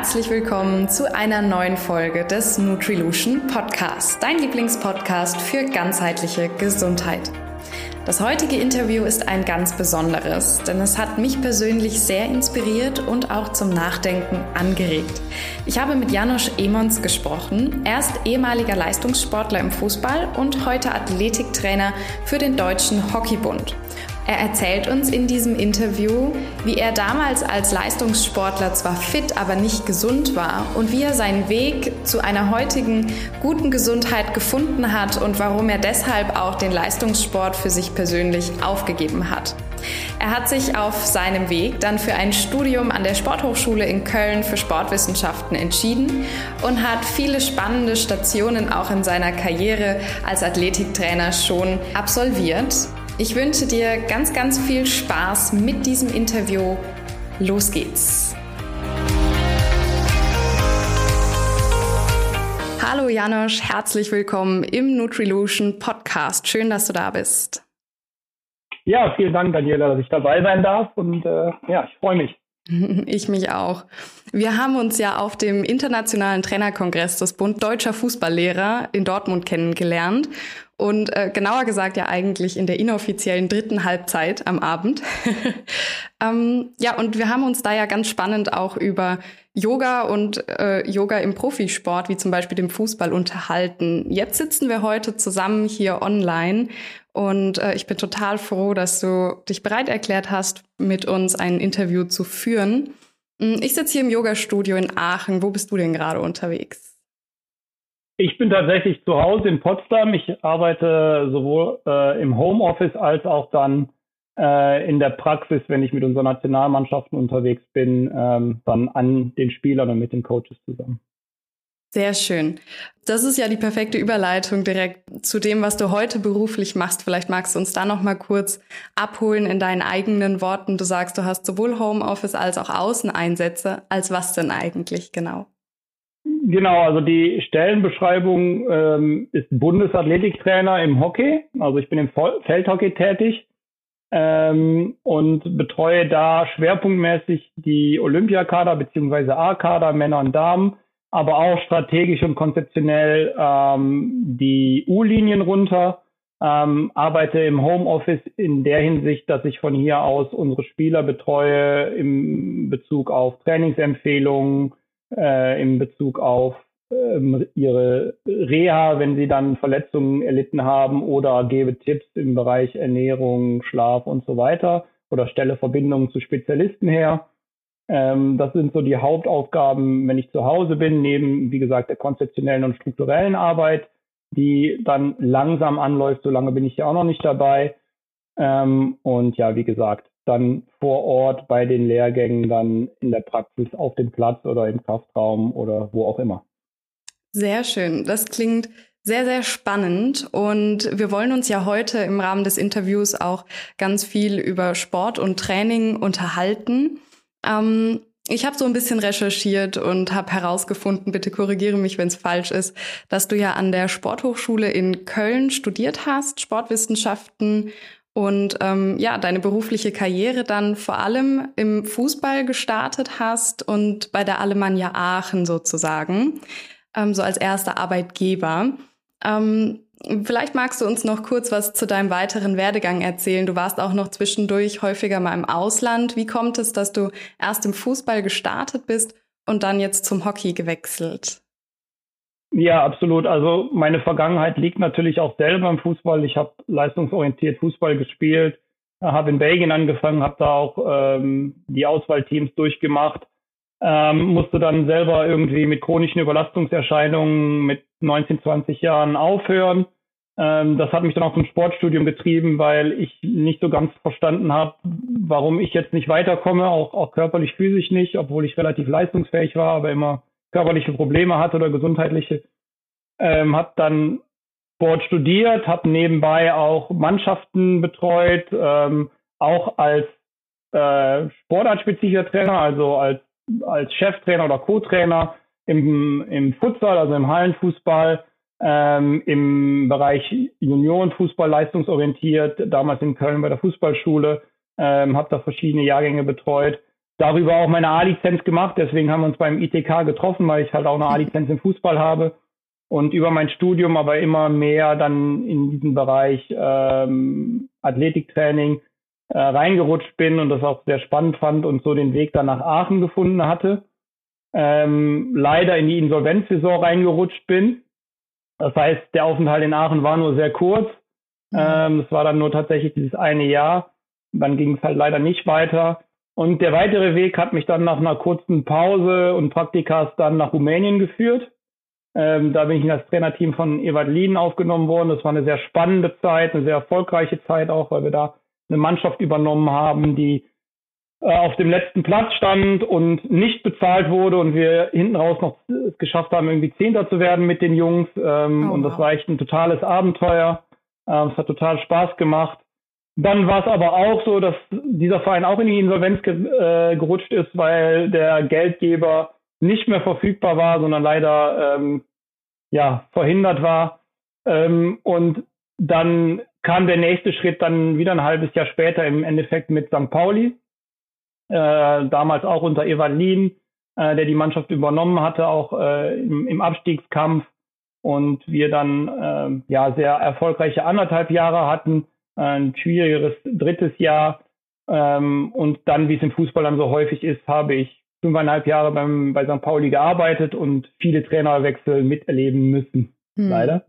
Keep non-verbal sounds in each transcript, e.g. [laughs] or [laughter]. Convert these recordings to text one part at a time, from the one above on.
Herzlich willkommen zu einer neuen Folge des Nutrilution Podcasts, dein Lieblingspodcast für ganzheitliche Gesundheit. Das heutige Interview ist ein ganz besonderes, denn es hat mich persönlich sehr inspiriert und auch zum Nachdenken angeregt. Ich habe mit Janusz Emons gesprochen. Er ist ehemaliger Leistungssportler im Fußball und heute Athletiktrainer für den Deutschen Hockeybund. Er erzählt uns in diesem Interview, wie er damals als Leistungssportler zwar fit, aber nicht gesund war und wie er seinen Weg zu einer heutigen guten Gesundheit gefunden hat und warum er deshalb auch den Leistungssport für sich persönlich aufgegeben hat. Er hat sich auf seinem Weg dann für ein Studium an der Sporthochschule in Köln für Sportwissenschaften entschieden und hat viele spannende Stationen auch in seiner Karriere als Athletiktrainer schon absolviert. Ich wünsche dir ganz, ganz viel Spaß mit diesem Interview. Los geht's! Hallo Janosch, herzlich willkommen im Nutrilution Podcast. Schön, dass du da bist. Ja, vielen Dank, Daniela, dass ich dabei sein darf und äh, ja, ich freue mich. [laughs] Ich mich auch. Wir haben uns ja auf dem Internationalen Trainerkongress des Bund Deutscher Fußballlehrer in Dortmund kennengelernt und äh, genauer gesagt ja eigentlich in der inoffiziellen dritten Halbzeit am Abend. [laughs] ähm, ja, und wir haben uns da ja ganz spannend auch über Yoga und äh, Yoga im Profisport, wie zum Beispiel dem Fußball, unterhalten. Jetzt sitzen wir heute zusammen hier online und äh, ich bin total froh, dass du dich bereit erklärt hast, mit uns ein Interview zu führen. Hm, ich sitze hier im Yoga-Studio in Aachen. Wo bist du denn gerade unterwegs? Ich bin tatsächlich zu Hause in Potsdam. Ich arbeite sowohl äh, im Homeoffice als auch dann äh, in der Praxis, wenn ich mit unseren Nationalmannschaften unterwegs bin, ähm, dann an den Spielern und mit den Coaches zusammen. Sehr schön. Das ist ja die perfekte Überleitung direkt zu dem, was du heute beruflich machst. Vielleicht magst du uns da noch mal kurz abholen in deinen eigenen Worten. Du sagst, du hast sowohl Homeoffice als auch Außeneinsätze. Als was denn eigentlich genau? Genau, also die Stellenbeschreibung ähm, ist Bundesathletiktrainer im Hockey. Also ich bin im Feldhockey tätig ähm, und betreue da schwerpunktmäßig die Olympiakader beziehungsweise A-Kader, Männer und Damen, aber auch strategisch und konzeptionell ähm, die U-Linien runter. Ähm, arbeite im Homeoffice in der Hinsicht, dass ich von hier aus unsere Spieler betreue im Bezug auf Trainingsempfehlungen, äh, in Bezug auf ähm, ihre Reha, wenn sie dann Verletzungen erlitten haben oder gebe Tipps im Bereich Ernährung, Schlaf und so weiter oder stelle Verbindungen zu Spezialisten her. Ähm, das sind so die Hauptaufgaben, wenn ich zu Hause bin, neben, wie gesagt, der konzeptionellen und strukturellen Arbeit, die dann langsam anläuft. Solange bin ich ja auch noch nicht dabei. Ähm, und ja, wie gesagt, dann vor Ort bei den Lehrgängen dann in der Praxis auf dem Platz oder im Kraftraum oder wo auch immer. Sehr schön. Das klingt sehr, sehr spannend. Und wir wollen uns ja heute im Rahmen des Interviews auch ganz viel über Sport und Training unterhalten. Ähm, ich habe so ein bisschen recherchiert und habe herausgefunden, bitte korrigiere mich, wenn es falsch ist, dass du ja an der Sporthochschule in Köln studiert hast, Sportwissenschaften und ähm, ja, deine berufliche Karriere dann vor allem im Fußball gestartet hast und bei der Alemannia Aachen sozusagen, ähm, so als erster Arbeitgeber. Ähm, vielleicht magst du uns noch kurz was zu deinem weiteren Werdegang erzählen. Du warst auch noch zwischendurch häufiger mal im Ausland. Wie kommt es, dass du erst im Fußball gestartet bist und dann jetzt zum Hockey gewechselt? Ja, absolut. Also meine Vergangenheit liegt natürlich auch selber im Fußball. Ich habe leistungsorientiert Fußball gespielt, habe in Belgien angefangen, habe da auch ähm, die Auswahlteams durchgemacht, ähm, musste dann selber irgendwie mit chronischen Überlastungserscheinungen mit 19, 20 Jahren aufhören. Ähm, das hat mich dann auch zum Sportstudium getrieben, weil ich nicht so ganz verstanden habe, warum ich jetzt nicht weiterkomme, auch, auch körperlich, physisch nicht, obwohl ich relativ leistungsfähig war, aber immer körperliche Probleme hatte oder gesundheitliche. Ähm, habe dann Sport studiert, habe nebenbei auch Mannschaften betreut, ähm, auch als äh, sportartspezifischer Trainer, also als, als Cheftrainer oder Co-Trainer im, im Futsal, also im Hallenfußball, ähm, im Bereich Juniorenfußball leistungsorientiert, damals in Köln bei der Fußballschule, ähm, habe da verschiedene Jahrgänge betreut darüber auch meine A-Lizenz gemacht. Deswegen haben wir uns beim ITK getroffen, weil ich halt auch eine A-Lizenz im Fußball habe und über mein Studium aber immer mehr dann in diesen Bereich ähm, Athletiktraining äh, reingerutscht bin und das auch sehr spannend fand und so den Weg dann nach Aachen gefunden hatte. Ähm, leider in die Insolvenzsaison reingerutscht bin. Das heißt, der Aufenthalt in Aachen war nur sehr kurz. Mhm. Ähm, es war dann nur tatsächlich dieses eine Jahr. Dann ging es halt leider nicht weiter. Und der weitere Weg hat mich dann nach einer kurzen Pause und Praktikas dann nach Rumänien geführt. Ähm, da bin ich in das Trainerteam von Ewald Lien aufgenommen worden. Das war eine sehr spannende Zeit, eine sehr erfolgreiche Zeit auch, weil wir da eine Mannschaft übernommen haben, die äh, auf dem letzten Platz stand und nicht bezahlt wurde und wir hinten raus noch es geschafft haben, irgendwie Zehnter zu werden mit den Jungs. Ähm, oh, und das war echt ein totales Abenteuer. Äh, es hat total Spaß gemacht. Dann war es aber auch so, dass dieser Verein auch in die Insolvenz ge äh, gerutscht ist, weil der Geldgeber nicht mehr verfügbar war, sondern leider ähm, ja verhindert war. Ähm, und dann kam der nächste Schritt dann wieder ein halbes Jahr später im Endeffekt mit St. Pauli, äh, damals auch unter Evalin, äh, der die Mannschaft übernommen hatte, auch äh, im, im Abstiegskampf und wir dann äh, ja sehr erfolgreiche anderthalb Jahre hatten, ein schwierigeres drittes Jahr ähm, und dann, wie es im Fußball dann so häufig ist, habe ich fünfeinhalb Jahre beim, bei St. Pauli gearbeitet und viele Trainerwechsel miterleben müssen, hm. leider.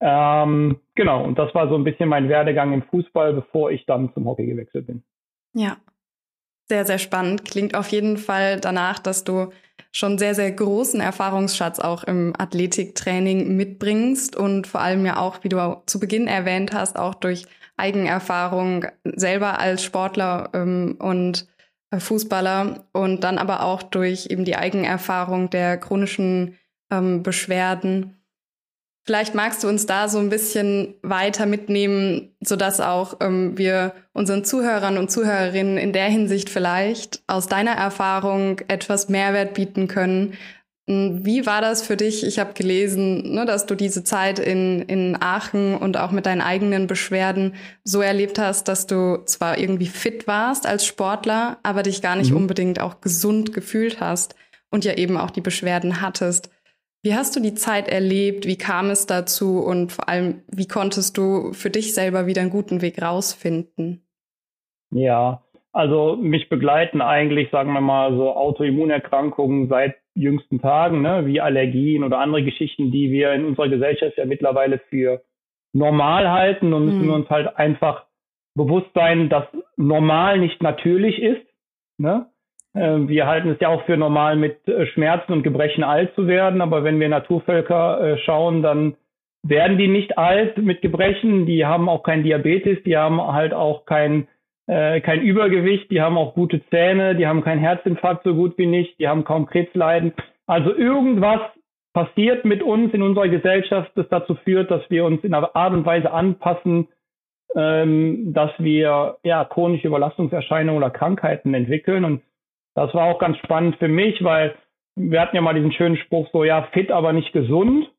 Ähm, genau, und das war so ein bisschen mein Werdegang im Fußball, bevor ich dann zum Hockey gewechselt bin. Ja, sehr, sehr spannend. Klingt auf jeden Fall danach, dass du schon sehr, sehr großen Erfahrungsschatz auch im Athletiktraining mitbringst und vor allem ja auch, wie du zu Beginn erwähnt hast, auch durch Eigenerfahrung selber als Sportler ähm, und Fußballer und dann aber auch durch eben die Eigenerfahrung der chronischen ähm, Beschwerden Vielleicht magst du uns da so ein bisschen weiter mitnehmen, sodass auch ähm, wir unseren Zuhörern und Zuhörerinnen in der Hinsicht vielleicht aus deiner Erfahrung etwas Mehrwert bieten können. Hm, wie war das für dich? Ich habe gelesen, ne, dass du diese Zeit in, in Aachen und auch mit deinen eigenen Beschwerden so erlebt hast, dass du zwar irgendwie fit warst als Sportler, aber dich gar nicht mhm. unbedingt auch gesund gefühlt hast und ja eben auch die Beschwerden hattest. Wie hast du die Zeit erlebt? Wie kam es dazu? Und vor allem, wie konntest du für dich selber wieder einen guten Weg rausfinden? Ja, also mich begleiten eigentlich, sagen wir mal, so Autoimmunerkrankungen seit jüngsten Tagen, ne, wie Allergien oder andere Geschichten, die wir in unserer Gesellschaft ja mittlerweile für normal halten und müssen mhm. wir uns halt einfach bewusst sein, dass normal nicht natürlich ist. Ne? Ähm, wir halten es ja auch für normal, mit äh, Schmerzen und Gebrechen alt zu werden, aber wenn wir Naturvölker äh, schauen, dann werden die nicht alt mit Gebrechen, die haben auch kein Diabetes, die haben halt auch kein, äh, kein Übergewicht, die haben auch gute Zähne, die haben keinen Herzinfarkt so gut wie nicht, die haben kaum Krebsleiden. Also irgendwas passiert mit uns in unserer Gesellschaft, das dazu führt, dass wir uns in einer Art und Weise anpassen, ähm, dass wir ja chronische Überlastungserscheinungen oder Krankheiten entwickeln und das war auch ganz spannend für mich, weil wir hatten ja mal diesen schönen Spruch so, ja, fit, aber nicht gesund.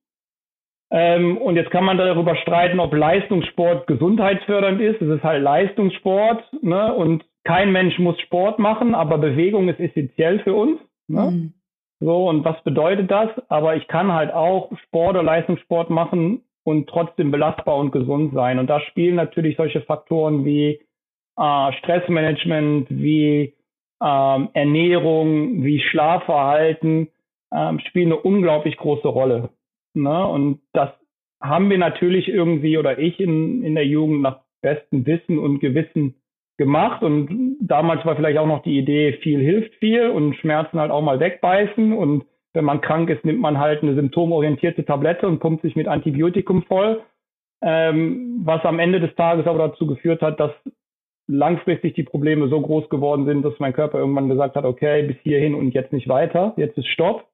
Ähm, und jetzt kann man darüber streiten, ob Leistungssport gesundheitsfördernd ist. Es ist halt Leistungssport, ne? Und kein Mensch muss Sport machen, aber Bewegung ist essentiell für uns. Ne? Mhm. So, und was bedeutet das? Aber ich kann halt auch Sport oder Leistungssport machen und trotzdem belastbar und gesund sein. Und da spielen natürlich solche Faktoren wie äh, Stressmanagement, wie ähm, Ernährung, wie Schlafverhalten ähm, spielen eine unglaublich große Rolle. Ne? Und das haben wir natürlich irgendwie oder ich in, in der Jugend nach bestem Wissen und Gewissen gemacht. Und damals war vielleicht auch noch die Idee, viel hilft viel und Schmerzen halt auch mal wegbeißen. Und wenn man krank ist, nimmt man halt eine symptomorientierte Tablette und pumpt sich mit Antibiotikum voll. Ähm, was am Ende des Tages aber dazu geführt hat, dass langfristig die Probleme so groß geworden sind, dass mein Körper irgendwann gesagt hat, okay, bis hierhin und jetzt nicht weiter, jetzt ist Stopp.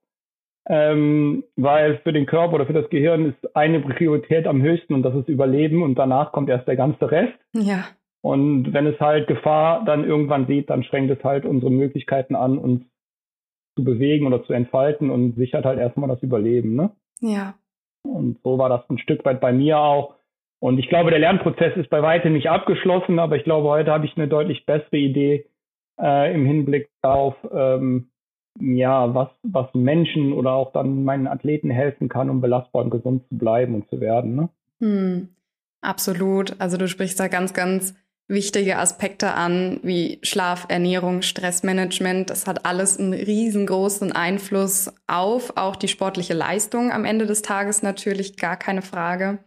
Ähm, weil für den Körper oder für das Gehirn ist eine Priorität am höchsten und das ist Überleben und danach kommt erst der ganze Rest. Ja. Und wenn es halt Gefahr dann irgendwann sieht, dann schränkt es halt unsere Möglichkeiten an, uns zu bewegen oder zu entfalten und sichert halt erstmal das Überleben, ne? Ja. Und so war das ein Stück weit bei mir auch. Und ich glaube, der Lernprozess ist bei weitem nicht abgeschlossen, aber ich glaube, heute habe ich eine deutlich bessere Idee, äh, im Hinblick darauf, ähm, ja, was, was Menschen oder auch dann meinen Athleten helfen kann, um belastbar und gesund zu bleiben und zu werden. Ne? Hm, absolut. Also du sprichst da ganz, ganz wichtige Aspekte an, wie Schlaf, Ernährung, Stressmanagement. Das hat alles einen riesengroßen Einfluss auf auch die sportliche Leistung am Ende des Tages natürlich, gar keine Frage.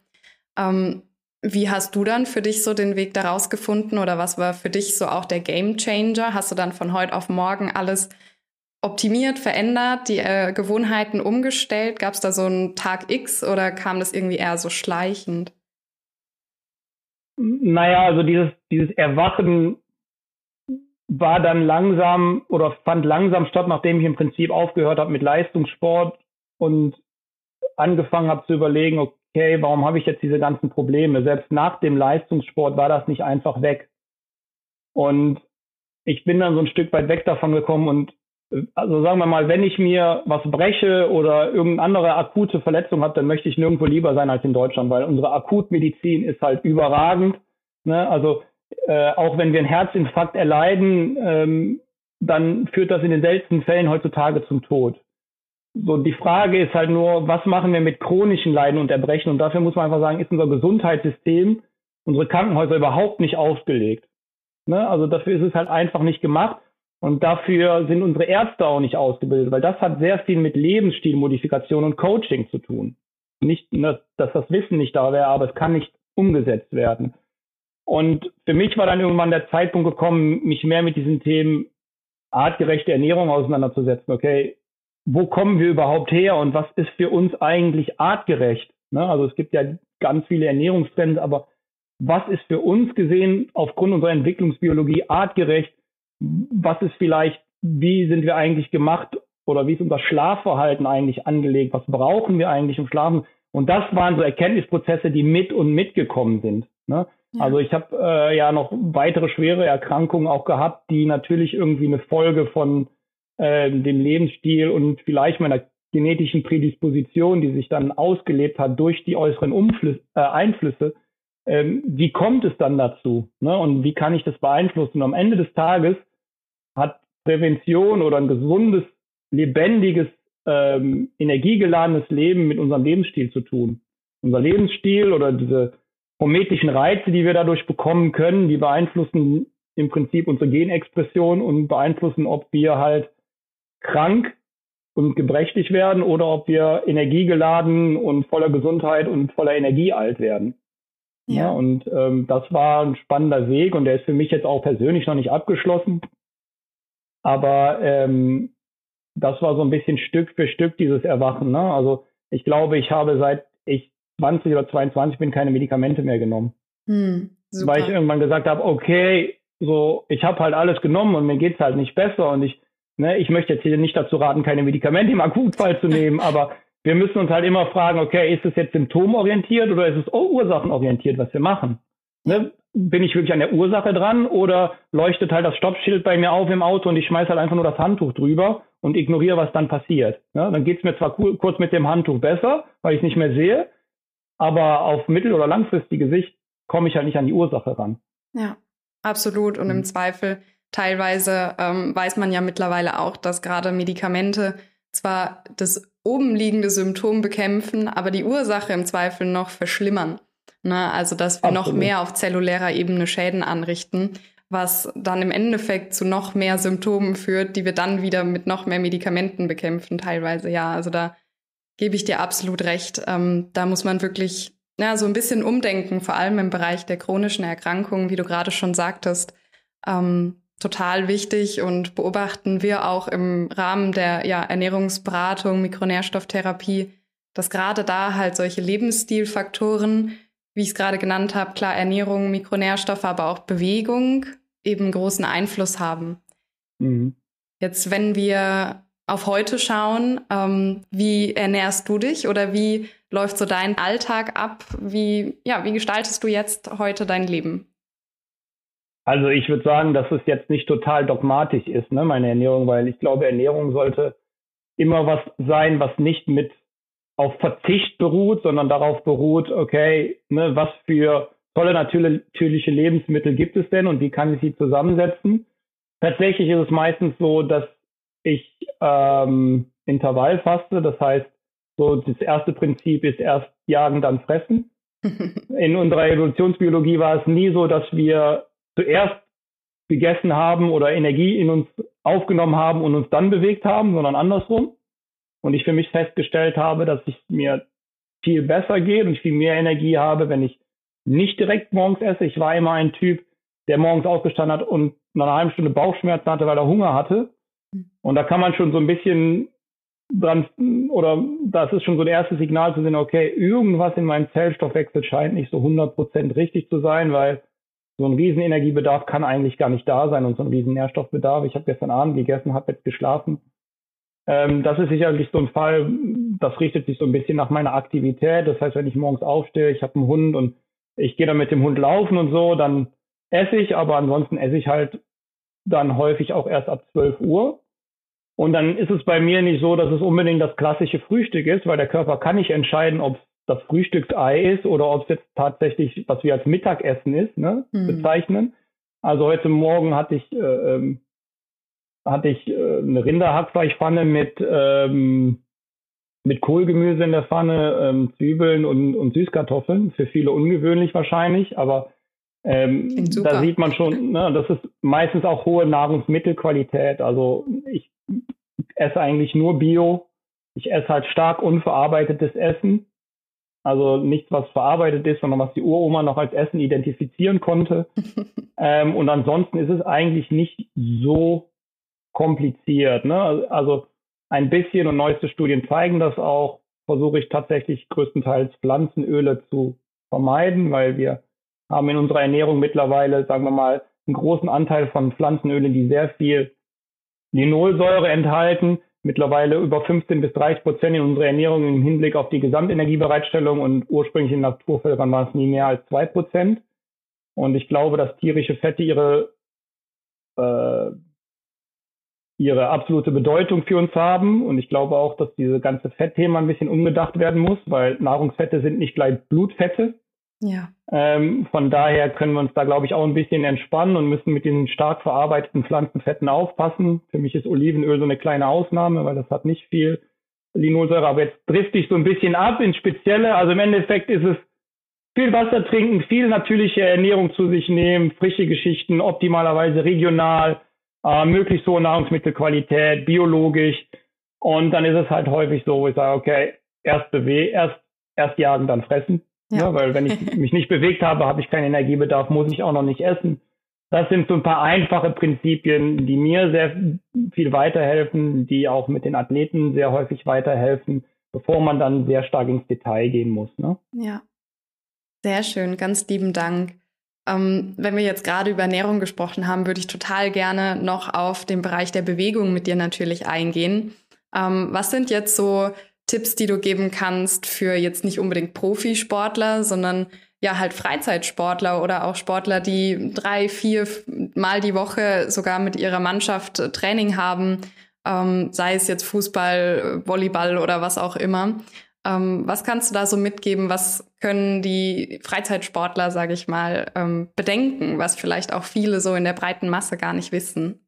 Ähm, wie hast du dann für dich so den Weg daraus gefunden oder was war für dich so auch der Game Changer? Hast du dann von heute auf morgen alles optimiert, verändert, die äh, Gewohnheiten umgestellt? Gab es da so einen Tag X oder kam das irgendwie eher so schleichend? Naja, also dieses, dieses Erwachen war dann langsam oder fand langsam statt, nachdem ich im Prinzip aufgehört habe mit Leistungssport und angefangen habe zu überlegen, okay, warum habe ich jetzt diese ganzen Probleme? Selbst nach dem Leistungssport war das nicht einfach weg. Und ich bin dann so ein Stück weit weg davon gekommen und also sagen wir mal, wenn ich mir was breche oder irgendeine andere akute Verletzung habe, dann möchte ich nirgendwo lieber sein als in Deutschland, weil unsere Akutmedizin ist halt überragend. Ne? Also äh, auch wenn wir einen Herzinfarkt erleiden, ähm, dann führt das in den seltensten Fällen heutzutage zum Tod. So, die Frage ist halt nur, was machen wir mit chronischen Leiden und Erbrechen? Und dafür muss man einfach sagen, ist unser Gesundheitssystem, unsere Krankenhäuser überhaupt nicht ausgelegt. Ne? Also dafür ist es halt einfach nicht gemacht. Und dafür sind unsere Ärzte auch nicht ausgebildet, weil das hat sehr viel mit Lebensstilmodifikation und Coaching zu tun. Nicht, dass das Wissen nicht da wäre, aber es kann nicht umgesetzt werden. Und für mich war dann irgendwann der Zeitpunkt gekommen, mich mehr mit diesen Themen artgerechte Ernährung auseinanderzusetzen. Okay, wo kommen wir überhaupt her und was ist für uns eigentlich artgerecht? Ne? Also es gibt ja ganz viele Ernährungstrends, aber was ist für uns gesehen aufgrund unserer Entwicklungsbiologie artgerecht? Was ist vielleicht, wie sind wir eigentlich gemacht oder wie ist unser Schlafverhalten eigentlich angelegt? Was brauchen wir eigentlich im Schlafen? Und das waren so Erkenntnisprozesse, die mit und mitgekommen sind. Ne? Ja. Also ich habe äh, ja noch weitere schwere Erkrankungen auch gehabt, die natürlich irgendwie eine Folge von äh, dem Lebensstil und vielleicht meiner genetischen Prädisposition, die sich dann ausgelebt hat durch die äußeren Umflüsse, äh, Einflüsse, ähm, wie kommt es dann dazu? Ne? Und wie kann ich das beeinflussen? Und am Ende des Tages hat Prävention oder ein gesundes, lebendiges, ähm, energiegeladenes Leben mit unserem Lebensstil zu tun. Unser Lebensstil oder diese hormetischen Reize, die wir dadurch bekommen können, die beeinflussen im Prinzip unsere Genexpression und beeinflussen, ob wir halt krank und gebrechlich werden oder ob wir energiegeladen und voller Gesundheit und voller Energie alt werden. Ja, ja und ähm, das war ein spannender Weg und der ist für mich jetzt auch persönlich noch nicht abgeschlossen. Aber ähm, das war so ein bisschen Stück für Stück dieses Erwachen. Ne? Also ich glaube, ich habe seit ich 20 oder 22 bin keine Medikamente mehr genommen. Hm, weil ich irgendwann gesagt habe, okay, so ich habe halt alles genommen und mir geht's halt nicht besser und ich ne, ich möchte jetzt hier nicht dazu raten, keine Medikamente im Akutfall zu nehmen, aber wir müssen uns halt immer fragen, okay, ist es jetzt symptomorientiert oder ist es ursachenorientiert, was wir machen? Ne? Bin ich wirklich an der Ursache dran oder leuchtet halt das Stoppschild bei mir auf im Auto und ich schmeiße halt einfach nur das Handtuch drüber und ignoriere, was dann passiert. Ja, dann geht's mir zwar kurz mit dem Handtuch besser, weil ich es nicht mehr sehe, aber auf mittel- oder langfristige Sicht komme ich halt nicht an die Ursache ran. Ja, absolut. Und im mhm. Zweifel teilweise ähm, weiß man ja mittlerweile auch, dass gerade Medikamente zwar das oben liegende Symptom bekämpfen, aber die Ursache im Zweifel noch verschlimmern. Ne? Also, dass wir Absolut. noch mehr auf zellulärer Ebene Schäden anrichten, was dann im Endeffekt zu noch mehr Symptomen führt, die wir dann wieder mit noch mehr Medikamenten bekämpfen, teilweise. Ja, also da gebe ich dir absolut recht. Ähm, da muss man wirklich ja, so ein bisschen umdenken, vor allem im Bereich der chronischen Erkrankungen, wie du gerade schon sagtest. Ähm, total wichtig und beobachten wir auch im Rahmen der ja, Ernährungsberatung, Mikronährstofftherapie, dass gerade da halt solche Lebensstilfaktoren wie ich es gerade genannt habe, klar Ernährung, Mikronährstoffe, aber auch Bewegung eben großen Einfluss haben. Mhm. Jetzt, wenn wir auf heute schauen, ähm, wie ernährst du dich oder wie läuft so dein Alltag ab? Wie, ja, wie gestaltest du jetzt heute dein Leben? Also ich würde sagen, dass es jetzt nicht total dogmatisch ist, ne, meine Ernährung, weil ich glaube, Ernährung sollte immer was sein, was nicht mit auf Verzicht beruht, sondern darauf beruht, okay, ne, was für tolle natürliche Lebensmittel gibt es denn und wie kann ich sie zusammensetzen? tatsächlich ist es meistens so, dass ich ähm, Intervall faste. Das heißt, so das erste Prinzip ist erst jagen, dann fressen. [laughs] In unserer Evolutionsbiologie war es nie so, dass wir zuerst gegessen haben oder Energie in uns aufgenommen haben und uns dann bewegt haben, sondern andersrum. Und ich für mich festgestellt habe, dass es mir viel besser geht und viel mehr Energie habe, wenn ich nicht direkt morgens esse. Ich war immer ein Typ, der morgens aufgestanden hat und nach einer halben Stunde Bauchschmerzen hatte, weil er Hunger hatte. Und da kann man schon so ein bisschen dran, oder das ist schon so ein erstes Signal zu sehen, okay, irgendwas in meinem Zellstoffwechsel scheint nicht so 100% richtig zu sein, weil so ein Riesenenergiebedarf kann eigentlich gar nicht da sein und so ein Riesennährstoffbedarf. Ich habe gestern Abend gegessen, habe jetzt geschlafen. Ähm, das ist sicherlich so ein Fall, das richtet sich so ein bisschen nach meiner Aktivität. Das heißt, wenn ich morgens aufstehe, ich habe einen Hund und ich gehe dann mit dem Hund laufen und so, dann esse ich, aber ansonsten esse ich halt dann häufig auch erst ab 12 Uhr. Und dann ist es bei mir nicht so, dass es unbedingt das klassische Frühstück ist, weil der Körper kann nicht entscheiden, ob es das Frühstücksei ist oder ob es jetzt tatsächlich, was wir als Mittagessen ist, ne, mhm. bezeichnen. Also heute Morgen hatte ich, äh, ähm, hatte ich äh, eine Rinderhackfleischpfanne mit, ähm, mit Kohlgemüse in der Pfanne, ähm, Zwiebeln und, und Süßkartoffeln. Für viele ungewöhnlich wahrscheinlich, aber ähm, da sieht man schon, ne, das ist meistens auch hohe Nahrungsmittelqualität. Also ich esse eigentlich nur Bio. Ich esse halt stark unverarbeitetes Essen. Also nichts, was verarbeitet ist, sondern was die Uroma noch als Essen identifizieren konnte. [laughs] ähm, und ansonsten ist es eigentlich nicht so kompliziert. Ne? Also ein bisschen und neueste Studien zeigen das auch. Versuche ich tatsächlich größtenteils Pflanzenöle zu vermeiden, weil wir haben in unserer Ernährung mittlerweile, sagen wir mal, einen großen Anteil von Pflanzenölen, die sehr viel Linolsäure enthalten. Mittlerweile über 15 bis 30 Prozent in unserer Ernährung im Hinblick auf die Gesamtenergiebereitstellung und ursprünglich in Naturvölkern war es nie mehr als zwei Prozent. Und ich glaube, dass tierische Fette ihre, äh, ihre absolute Bedeutung für uns haben. Und ich glaube auch, dass diese ganze Fettthema ein bisschen umgedacht werden muss, weil Nahrungsfette sind nicht gleich Blutfette. Ja. Ähm, von daher können wir uns da, glaube ich, auch ein bisschen entspannen und müssen mit den stark verarbeiteten Pflanzenfetten aufpassen. Für mich ist Olivenöl so eine kleine Ausnahme, weil das hat nicht viel Linolsäure. Aber jetzt trifft sich so ein bisschen ab ins Spezielle. Also im Endeffekt ist es viel Wasser trinken, viel natürliche Ernährung zu sich nehmen, frische Geschichten, optimalerweise regional, äh, möglichst hohe Nahrungsmittelqualität, biologisch. Und dann ist es halt häufig so, wo ich sage, okay, erst bewegen, erst, erst jagen, dann fressen. Ja. ja. weil wenn ich [laughs] mich nicht bewegt habe, habe ich keinen Energiebedarf, muss ich auch noch nicht essen. Das sind so ein paar einfache Prinzipien, die mir sehr viel weiterhelfen, die auch mit den Athleten sehr häufig weiterhelfen, bevor man dann sehr stark ins Detail gehen muss. Ne? Ja, sehr schön, ganz lieben Dank. Ähm, wenn wir jetzt gerade über Ernährung gesprochen haben, würde ich total gerne noch auf den Bereich der Bewegung mit dir natürlich eingehen. Ähm, was sind jetzt so Tipps, die du geben kannst für jetzt nicht unbedingt Profisportler, sondern ja halt Freizeitsportler oder auch Sportler, die drei, vier Mal die Woche sogar mit ihrer Mannschaft äh, Training haben, ähm, sei es jetzt Fußball, Volleyball oder was auch immer. Ähm, was kannst du da so mitgeben? Was können die Freizeitsportler, sage ich mal, ähm, bedenken, was vielleicht auch viele so in der breiten Masse gar nicht wissen?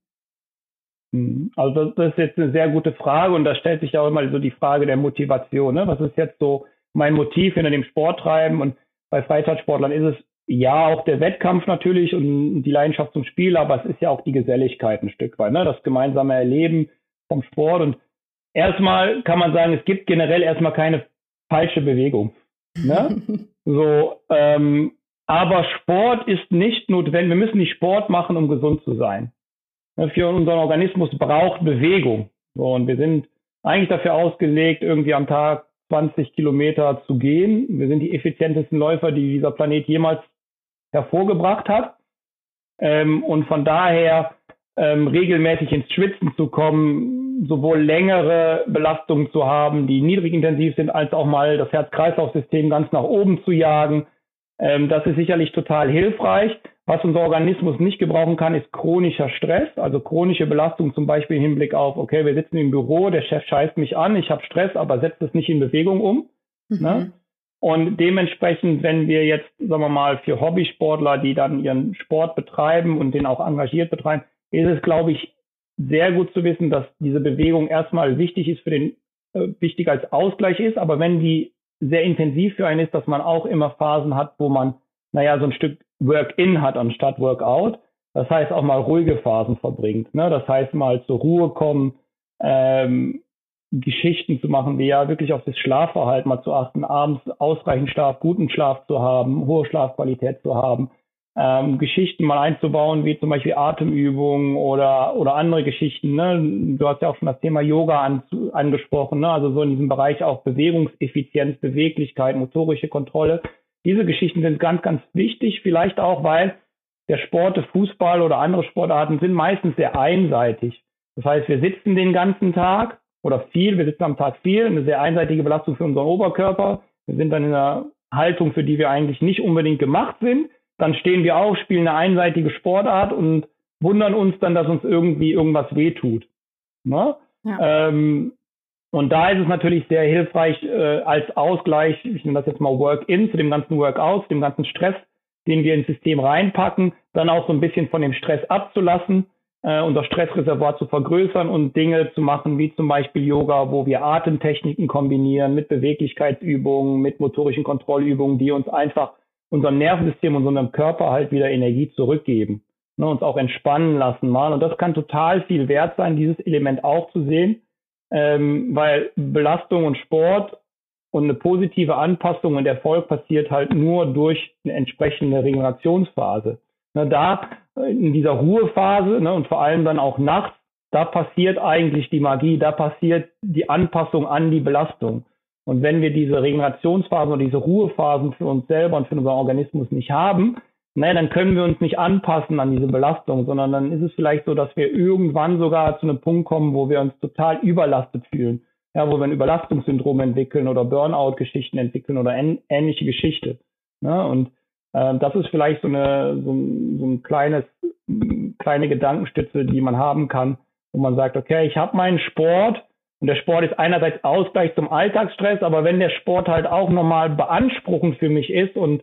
Mhm. Also das, ist jetzt eine sehr gute Frage und da stellt sich auch immer so die Frage der Motivation. Ne? Was ist jetzt so mein Motiv hinter dem Sporttreiben? Und bei Freizeitsportlern ist es ja auch der Wettkampf natürlich und die Leidenschaft zum Spiel, aber es ist ja auch die Geselligkeit ein Stück weit, ne? das gemeinsame Erleben vom Sport. Und erstmal kann man sagen, es gibt generell erstmal keine falsche Bewegung. Ne? [laughs] so, ähm, aber Sport ist nicht notwendig. Wir müssen nicht Sport machen, um gesund zu sein. Ne, für unseren Organismus braucht Bewegung. So, und wir sind eigentlich dafür ausgelegt, irgendwie am Tag 20 Kilometer zu gehen. Wir sind die effizientesten Läufer, die dieser Planet jemals hervorgebracht hat. Ähm, und von daher ähm, regelmäßig ins Schwitzen zu kommen, sowohl längere Belastungen zu haben, die niedrig intensiv sind, als auch mal das Herz-Kreislauf-System ganz nach oben zu jagen. Ähm, das ist sicherlich total hilfreich. Was unser Organismus nicht gebrauchen kann, ist chronischer Stress, also chronische Belastung zum Beispiel im Hinblick auf, okay, wir sitzen im Büro, der Chef scheißt mich an, ich habe Stress, aber setzt es nicht in Bewegung um. Mhm. Ne? Und dementsprechend, wenn wir jetzt, sagen wir mal, für Hobbysportler, die dann ihren Sport betreiben und den auch engagiert betreiben, ist es, glaube ich, sehr gut zu wissen, dass diese Bewegung erstmal wichtig ist für den, äh, wichtig als Ausgleich ist, aber wenn die sehr intensiv für einen ist, dass man auch immer Phasen hat, wo man, naja, so ein Stück Work-in hat anstatt Workout. Das heißt auch mal ruhige Phasen verbringt. Ne? Das heißt mal zur Ruhe kommen, ähm, Geschichten zu machen, wie ja wirklich auf das Schlafverhalten mal zu achten, abends ausreichend Schlaf, guten Schlaf zu haben, hohe Schlafqualität zu haben, ähm, Geschichten mal einzubauen, wie zum Beispiel Atemübungen oder, oder andere Geschichten. Ne? Du hast ja auch schon das Thema Yoga an, angesprochen, ne? also so in diesem Bereich auch Bewegungseffizienz, Beweglichkeit, motorische Kontrolle. Diese Geschichten sind ganz, ganz wichtig, vielleicht auch, weil der Sport, Fußball oder andere Sportarten sind meistens sehr einseitig. Das heißt, wir sitzen den ganzen Tag oder viel, wir sitzen am Tag viel, eine sehr einseitige Belastung für unseren Oberkörper. Wir sind dann in einer Haltung, für die wir eigentlich nicht unbedingt gemacht sind. Dann stehen wir auf, spielen eine einseitige Sportart und wundern uns dann, dass uns irgendwie irgendwas wehtut. Ne? Ja. Ähm, und da ist es natürlich sehr hilfreich äh, als Ausgleich, ich nenne das jetzt mal Work-in zu dem ganzen Workout, zu dem ganzen Stress, den wir ins System reinpacken, dann auch so ein bisschen von dem Stress abzulassen äh, unser Stressreservoir zu vergrößern und Dinge zu machen, wie zum Beispiel Yoga, wo wir Atemtechniken kombinieren mit Beweglichkeitsübungen, mit motorischen Kontrollübungen, die uns einfach unserem Nervensystem und unserem Körper halt wieder Energie zurückgeben. Ne, uns auch entspannen lassen mal. Und das kann total viel wert sein, dieses Element auch zu sehen, ähm, weil Belastung und Sport und eine positive Anpassung und Erfolg passiert halt nur durch eine entsprechende Regenerationsphase. Ne, da in dieser Ruhephase ne, und vor allem dann auch nachts, da passiert eigentlich die Magie, da passiert die Anpassung an die Belastung. Und wenn wir diese Regenerationsphasen oder diese Ruhephasen für uns selber und für unseren Organismus nicht haben, ne, dann können wir uns nicht anpassen an diese Belastung, sondern dann ist es vielleicht so, dass wir irgendwann sogar zu einem Punkt kommen, wo wir uns total überlastet fühlen. Ja, wo wir ein Überlastungssyndrom entwickeln oder Burnout-Geschichten entwickeln oder ähnliche Geschichte. Ne? Und ähm, das ist vielleicht so eine so ein, so ein kleines kleine Gedankenstütze, die man haben kann, wo man sagt, okay, ich habe meinen Sport und der Sport ist einerseits Ausgleich zum Alltagsstress, aber wenn der Sport halt auch nochmal beanspruchend für mich ist und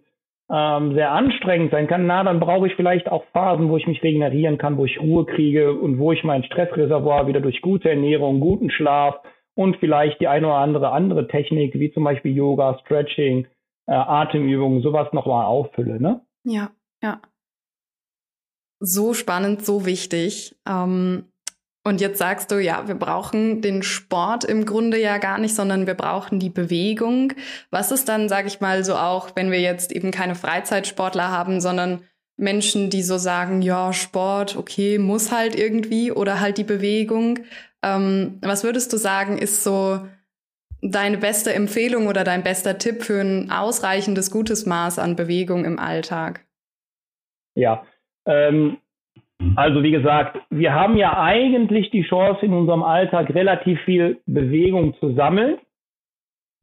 ähm, sehr anstrengend sein kann, na, dann brauche ich vielleicht auch Phasen, wo ich mich regenerieren kann, wo ich Ruhe kriege und wo ich mein Stressreservoir wieder durch gute Ernährung, guten Schlaf und vielleicht die eine oder andere andere Technik, wie zum Beispiel Yoga, Stretching, äh, Atemübungen, sowas nochmal auffülle. Ne? Ja, ja. So spannend, so wichtig. Ähm, und jetzt sagst du, ja, wir brauchen den Sport im Grunde ja gar nicht, sondern wir brauchen die Bewegung. Was ist dann, sage ich mal, so auch, wenn wir jetzt eben keine Freizeitsportler haben, sondern Menschen, die so sagen, ja, Sport, okay, muss halt irgendwie oder halt die Bewegung. Ähm, was würdest du sagen, ist so deine beste Empfehlung oder dein bester Tipp für ein ausreichendes, gutes Maß an Bewegung im Alltag? Ja, ähm, also wie gesagt, wir haben ja eigentlich die Chance in unserem Alltag relativ viel Bewegung zu sammeln.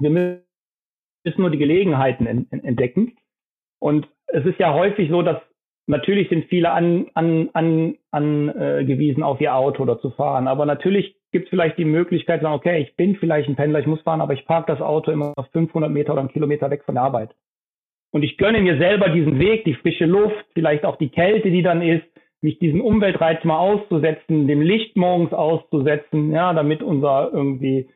Wir müssen nur die Gelegenheiten entdecken. Und es ist ja häufig so, dass natürlich sind viele an, an, an, angewiesen auf ihr Auto oder zu fahren. Aber natürlich gibt es vielleicht die Möglichkeit sagen, okay, ich bin vielleicht ein Pendler, ich muss fahren, aber ich parke das Auto immer 500 Meter oder einen Kilometer weg von der Arbeit. Und ich gönne mir selber diesen Weg, die frische Luft, vielleicht auch die Kälte, die dann ist, mich diesen Umweltreiz mal auszusetzen, dem Licht morgens auszusetzen, ja, damit unser irgendwie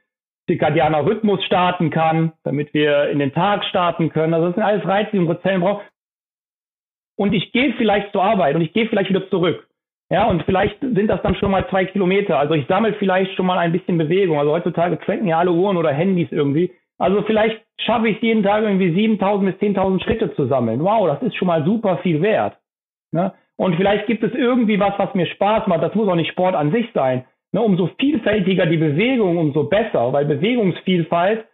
zirkadianer Rhythmus starten kann, damit wir in den Tag starten können. Also das sind alles Reize, die unsere Zellen brauchen. Und ich gehe vielleicht zur Arbeit und ich gehe vielleicht wieder zurück. Ja, und vielleicht sind das dann schon mal zwei Kilometer. Also ich sammle vielleicht schon mal ein bisschen Bewegung. Also heutzutage tracken ja alle Uhren oder Handys irgendwie. Also vielleicht schaffe ich jeden Tag irgendwie 7000 bis 10.000 Schritte zu sammeln. Wow, das ist schon mal super viel wert. Ne? Und vielleicht gibt es irgendwie was, was mir Spaß macht. Das muss auch nicht Sport an sich sein. Ne? Umso vielfältiger die Bewegung, umso besser, weil Bewegungsvielfalt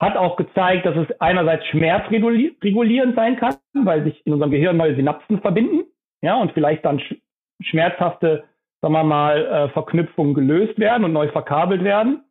hat auch gezeigt, dass es einerseits schmerzregulierend sein kann, weil sich in unserem Gehirn neue Synapsen verbinden, ja, und vielleicht dann schmerzhafte, sagen wir mal, äh, Verknüpfungen gelöst werden und neu verkabelt werden.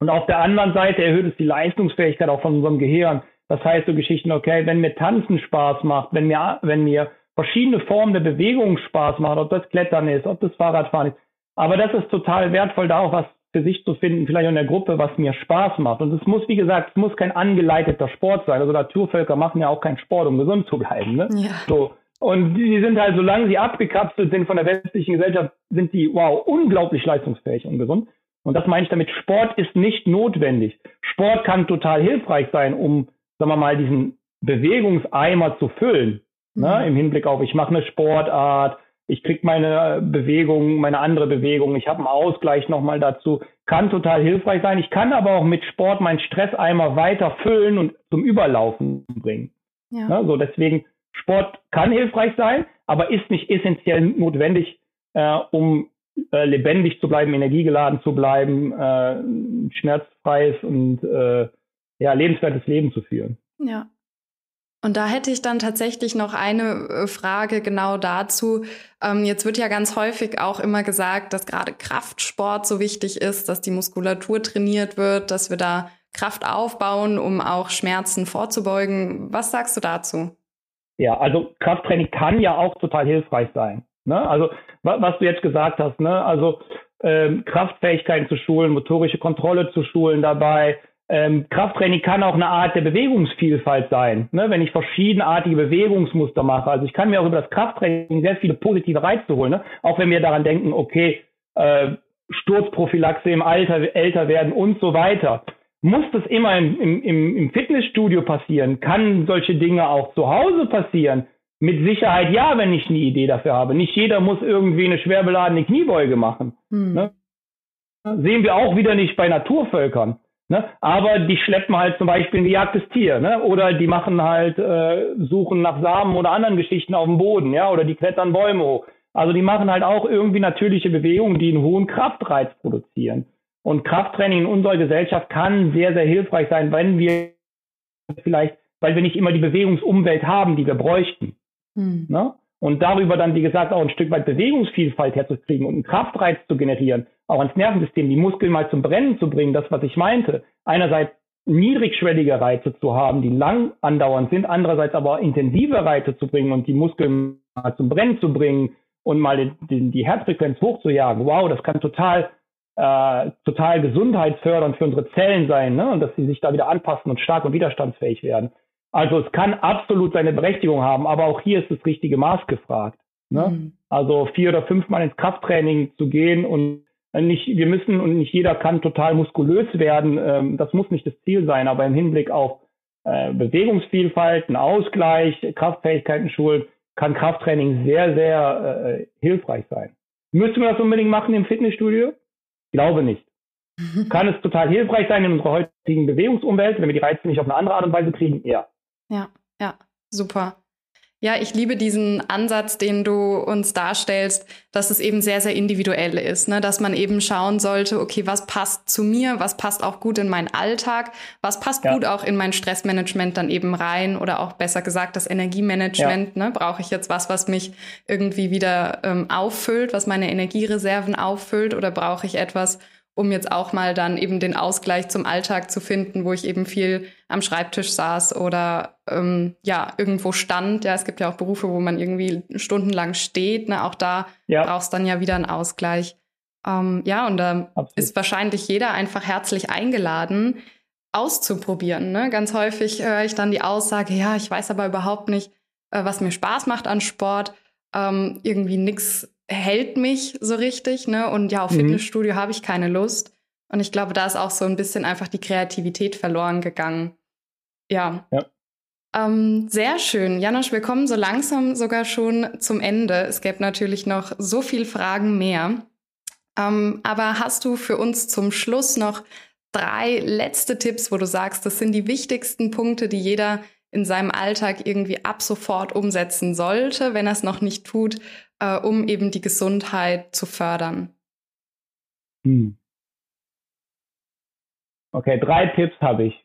Und auf der anderen Seite erhöht es die Leistungsfähigkeit auch von unserem Gehirn. Das heißt so Geschichten, okay, wenn mir Tanzen Spaß macht, wenn mir, wenn mir verschiedene Formen der Bewegung Spaß machen, ob das Klettern ist, ob das Fahrradfahren ist. Aber das ist total wertvoll, da auch was für sich zu finden, vielleicht in der Gruppe, was mir Spaß macht. Und es muss, wie gesagt, es muss kein angeleiteter Sport sein. Also Naturvölker machen ja auch keinen Sport, um gesund zu bleiben. Ne? Ja. So, Und die sind halt, solange sie abgekapselt sind von der westlichen Gesellschaft, sind die, wow, unglaublich leistungsfähig und gesund. Und das meine ich damit, Sport ist nicht notwendig. Sport kann total hilfreich sein, um, sagen wir mal, diesen Bewegungseimer zu füllen. Ne? Mhm. Im Hinblick auf, ich mache eine Sportart, ich krieg meine Bewegung, meine andere Bewegung, ich habe einen Ausgleich nochmal dazu. Kann total hilfreich sein. Ich kann aber auch mit Sport meinen Stresseimer weiter füllen und zum Überlaufen bringen. Ja. Ne? So deswegen Sport kann hilfreich sein, aber ist nicht essentiell notwendig, äh, um äh, lebendig zu bleiben, energiegeladen zu bleiben, äh, schmerzfreies und äh, ja, lebenswertes Leben zu führen. Ja. Und da hätte ich dann tatsächlich noch eine äh, Frage genau dazu. Ähm, jetzt wird ja ganz häufig auch immer gesagt, dass gerade Kraftsport so wichtig ist, dass die Muskulatur trainiert wird, dass wir da Kraft aufbauen, um auch Schmerzen vorzubeugen. Was sagst du dazu? Ja, also Krafttraining kann ja auch total hilfreich sein. Ne? Also was du jetzt gesagt hast, ne? also ähm, Kraftfähigkeiten zu schulen, motorische Kontrolle zu schulen dabei. Ähm, Krafttraining kann auch eine Art der Bewegungsvielfalt sein, ne? wenn ich verschiedenartige Bewegungsmuster mache. Also ich kann mir auch über das Krafttraining sehr viele positive Reize holen, ne? auch wenn wir daran denken, okay, äh, Sturzprophylaxe im Alter, älter werden und so weiter. Muss das immer im, im, im Fitnessstudio passieren? Kann solche Dinge auch zu Hause passieren? Mit Sicherheit ja, wenn ich eine Idee dafür habe. Nicht jeder muss irgendwie eine schwer beladene Kniebeuge machen. Hm. Ne? Sehen wir auch wieder nicht bei Naturvölkern. Ne? Aber die schleppen halt zum Beispiel ein gejagtes Tier, ne? Oder die machen halt, äh, suchen nach Samen oder anderen Geschichten auf dem Boden, ja, oder die klettern Bäume hoch. Also die machen halt auch irgendwie natürliche Bewegungen, die einen hohen Kraftreiz produzieren. Und Krafttraining in unserer Gesellschaft kann sehr, sehr hilfreich sein, wenn wir vielleicht, weil wir nicht immer die Bewegungsumwelt haben, die wir bräuchten. Hm. Ne? Und darüber dann, wie gesagt, auch ein Stück weit Bewegungsvielfalt herzukriegen und einen Kraftreiz zu generieren, auch ans Nervensystem, die Muskeln mal zum Brennen zu bringen, das, was ich meinte. Einerseits niedrigschwellige Reize zu haben, die lang andauernd sind, andererseits aber intensive Reize zu bringen und die Muskeln mal zum Brennen zu bringen und mal die, die Herzfrequenz hochzujagen. Wow, das kann total äh, total gesundheitsfördernd für unsere Zellen sein ne? und dass sie sich da wieder anpassen und stark und widerstandsfähig werden. Also es kann absolut seine Berechtigung haben, aber auch hier ist das richtige Maß gefragt. Ne? Mhm. Also vier oder fünfmal ins Krafttraining zu gehen und nicht, wir müssen und nicht jeder kann total muskulös werden. Ähm, das muss nicht das Ziel sein, aber im Hinblick auf äh, Bewegungsvielfalt, einen Ausgleich, Kraftfähigkeiten schulen, kann Krafttraining sehr, sehr äh, hilfreich sein. Müssen wir das unbedingt machen im Fitnessstudio? Glaube nicht. [laughs] Kann es total hilfreich sein in unserer heutigen Bewegungsumwelt, wenn wir die Reize nicht auf eine andere Art und Weise kriegen? Ja. Ja, ja, super. Ja, ich liebe diesen Ansatz, den du uns darstellst, dass es eben sehr, sehr individuell ist, ne? dass man eben schauen sollte, okay, was passt zu mir, was passt auch gut in meinen Alltag, was passt ja. gut auch in mein Stressmanagement dann eben rein oder auch besser gesagt das Energiemanagement. Ja. Ne? Brauche ich jetzt was, was mich irgendwie wieder ähm, auffüllt, was meine Energiereserven auffüllt oder brauche ich etwas, um jetzt auch mal dann eben den Ausgleich zum Alltag zu finden, wo ich eben viel am Schreibtisch saß oder ähm, ja irgendwo stand. Ja, es gibt ja auch Berufe, wo man irgendwie stundenlang steht. Ne? Auch da ja. brauchst dann ja wieder einen Ausgleich. Ähm, ja, und da Absolut. ist wahrscheinlich jeder einfach herzlich eingeladen, auszuprobieren. Ne? Ganz häufig höre ich dann die Aussage, ja, ich weiß aber überhaupt nicht, äh, was mir Spaß macht an Sport. Ähm, irgendwie nichts hält mich so richtig, ne? Und ja, auf mhm. Fitnessstudio habe ich keine Lust. Und ich glaube, da ist auch so ein bisschen einfach die Kreativität verloren gegangen. Ja. ja. Ähm, sehr schön. Janosch, wir kommen so langsam sogar schon zum Ende. Es gäbe natürlich noch so viel Fragen mehr. Ähm, aber hast du für uns zum Schluss noch drei letzte Tipps, wo du sagst, das sind die wichtigsten Punkte, die jeder in seinem Alltag irgendwie ab sofort umsetzen sollte, wenn er es noch nicht tut, äh, um eben die Gesundheit zu fördern? Hm. Okay, drei Tipps habe ich.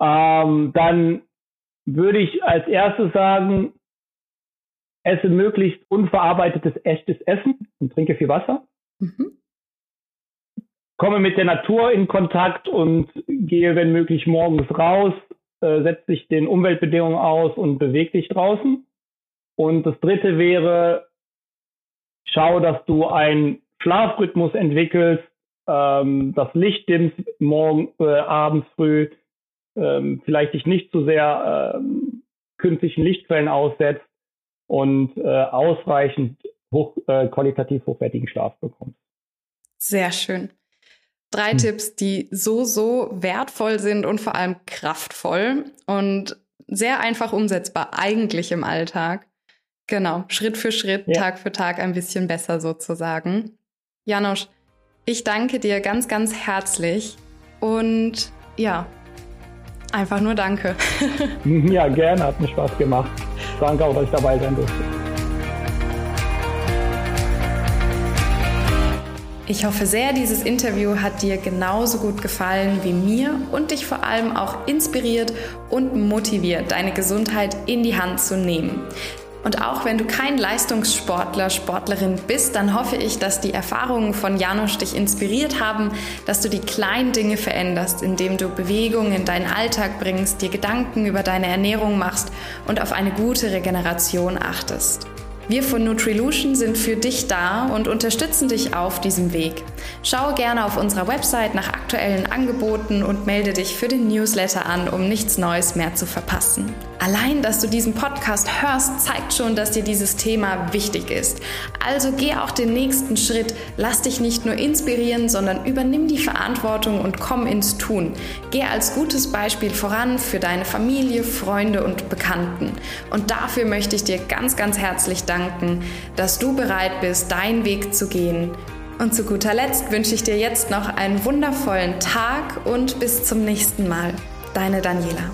Ähm, dann würde ich als erstes sagen, esse möglichst unverarbeitetes, echtes Essen und trinke viel Wasser. Mhm. Komme mit der Natur in Kontakt und gehe, wenn möglich, morgens raus, äh, setze dich den Umweltbedingungen aus und bewege dich draußen. Und das dritte wäre, schau, dass du einen Schlafrhythmus entwickelst, ähm, das Licht dimmst morgen, äh, abends früh, ähm, vielleicht dich nicht zu sehr ähm, künstlichen Lichtquellen aussetzt und äh, ausreichend hoch, äh, qualitativ hochwertigen Schlaf bekommst. Sehr schön. Drei hm. Tipps, die so, so wertvoll sind und vor allem kraftvoll und sehr einfach umsetzbar eigentlich im Alltag. Genau, Schritt für Schritt, ja. Tag für Tag ein bisschen besser sozusagen. Janosch, ich danke dir ganz, ganz herzlich und ja, einfach nur danke. [laughs] ja, gerne, hat mir Spaß gemacht. Danke auch, dass ich dabei sein durfte. Ich hoffe sehr, dieses Interview hat dir genauso gut gefallen wie mir und dich vor allem auch inspiriert und motiviert, deine Gesundheit in die Hand zu nehmen. Und auch wenn du kein Leistungssportler, Sportlerin bist, dann hoffe ich, dass die Erfahrungen von Janusz dich inspiriert haben, dass du die kleinen Dinge veränderst, indem du Bewegung in deinen Alltag bringst, dir Gedanken über deine Ernährung machst und auf eine gute Regeneration achtest. Wir von Nutrilution sind für dich da und unterstützen dich auf diesem Weg. Schau gerne auf unserer Website nach aktuellen Angeboten und melde dich für den Newsletter an, um nichts Neues mehr zu verpassen. Allein, dass du diesen Podcast hörst, zeigt schon, dass dir dieses Thema wichtig ist. Also geh auch den nächsten Schritt, lass dich nicht nur inspirieren, sondern übernimm die Verantwortung und komm ins Tun. Geh als gutes Beispiel voran für deine Familie, Freunde und Bekannten. Und dafür möchte ich dir ganz, ganz herzlich danken dass du bereit bist, deinen Weg zu gehen. Und zu guter Letzt wünsche ich dir jetzt noch einen wundervollen Tag und bis zum nächsten Mal. Deine Daniela.